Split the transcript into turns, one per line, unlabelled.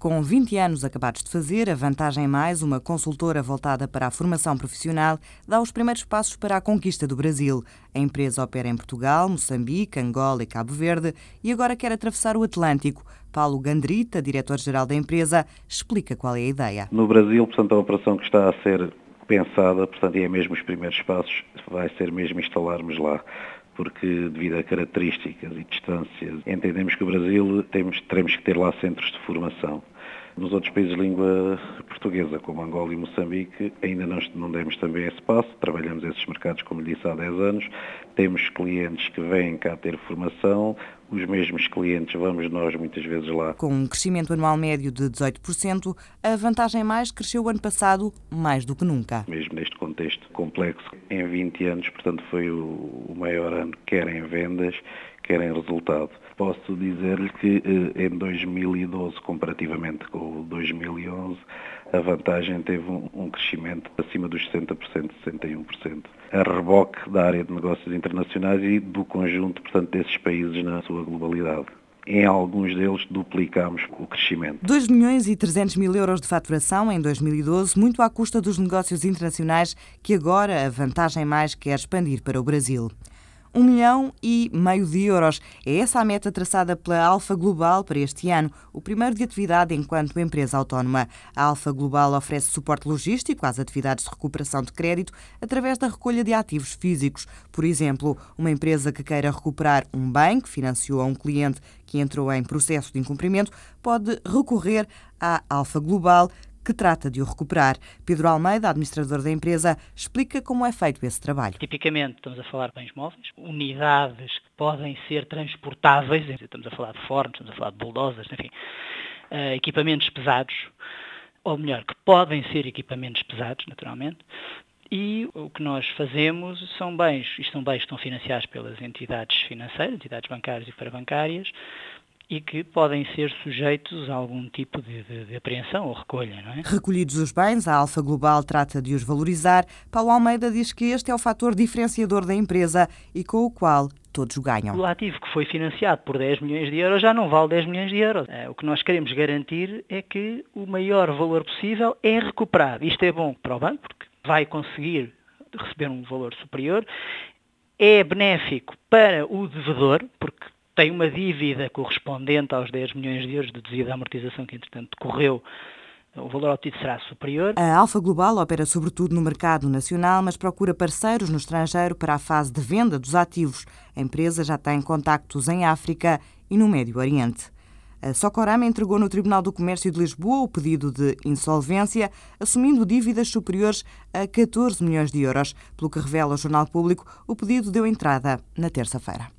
Com 20 anos acabados de fazer, a Vantagem Mais, uma consultora voltada para a formação profissional, dá os primeiros passos para a conquista do Brasil. A empresa opera em Portugal, Moçambique, Angola e Cabo Verde e agora quer atravessar o Atlântico. Paulo Gandrita, diretor-geral da empresa, explica qual é a ideia.
No Brasil, portanto, a operação que está a ser pensada, portanto, e é mesmo os primeiros passos, vai ser mesmo instalarmos lá porque devido a características e distâncias, entendemos que o Brasil temos, teremos que ter lá centros de formação. Nos outros países de língua portuguesa, como Angola e Moçambique, ainda não, não demos também esse passo, trabalhamos esses mercados, como lhe disse, há 10 anos, temos clientes que vêm cá ter formação, os mesmos clientes vamos nós muitas vezes lá.
Com um crescimento anual médio de 18%, a vantagem mais cresceu o ano passado mais do que nunca.
Mesmo complexo, em 20 anos, portanto foi o maior ano, quer em vendas, quer em resultado. Posso dizer-lhe que eh, em 2012, comparativamente com 2011, a vantagem teve um crescimento acima dos 60%, 61%. A reboque da área de negócios internacionais e do conjunto, portanto, desses países na sua globalidade em alguns deles duplicámos o crescimento.
2 milhões e 300 mil euros de faturação em 2012, muito à custa dos negócios internacionais que agora a Vantagem Mais quer expandir para o Brasil. Um milhão e meio de euros. É essa a meta traçada pela Alfa Global para este ano, o primeiro de atividade enquanto empresa autónoma. A Alfa Global oferece suporte logístico às atividades de recuperação de crédito através da recolha de ativos físicos. Por exemplo, uma empresa que queira recuperar um bem que financiou a um cliente que entrou em processo de incumprimento pode recorrer à Alfa Global que trata de o recuperar. Pedro Almeida, administrador da empresa, explica como é feito esse trabalho.
Tipicamente estamos a falar de bens móveis, unidades que podem ser transportáveis, estamos a falar de fornos, estamos a falar de bulldozers, enfim, uh, equipamentos pesados, ou melhor, que podem ser equipamentos pesados, naturalmente, e o que nós fazemos são bens, isto são bens que estão financiados pelas entidades financeiras, entidades bancárias e parabancárias, e que podem ser sujeitos a algum tipo de, de, de apreensão ou recolha. Não é?
Recolhidos os bens, a Alfa Global trata de os valorizar. Paulo Almeida diz que este é o fator diferenciador da empresa e com o qual todos ganham.
O ativo que foi financiado por 10 milhões de euros já não vale 10 milhões de euros. É, o que nós queremos garantir é que o maior valor possível é recuperado. Isto é bom para o banco, porque vai conseguir receber um valor superior. É benéfico para o devedor, porque tem uma dívida correspondente aos 10 milhões de euros deduzida a amortização que, entretanto, decorreu o valor obtido será superior.
A Alfa Global opera sobretudo no mercado nacional, mas procura parceiros no estrangeiro para a fase de venda dos ativos. A empresa já tem contactos em África e no Médio Oriente. A Socorama entregou no Tribunal do Comércio de Lisboa o pedido de insolvência, assumindo dívidas superiores a 14 milhões de euros. Pelo que revela o Jornal Público, o pedido deu entrada na terça-feira.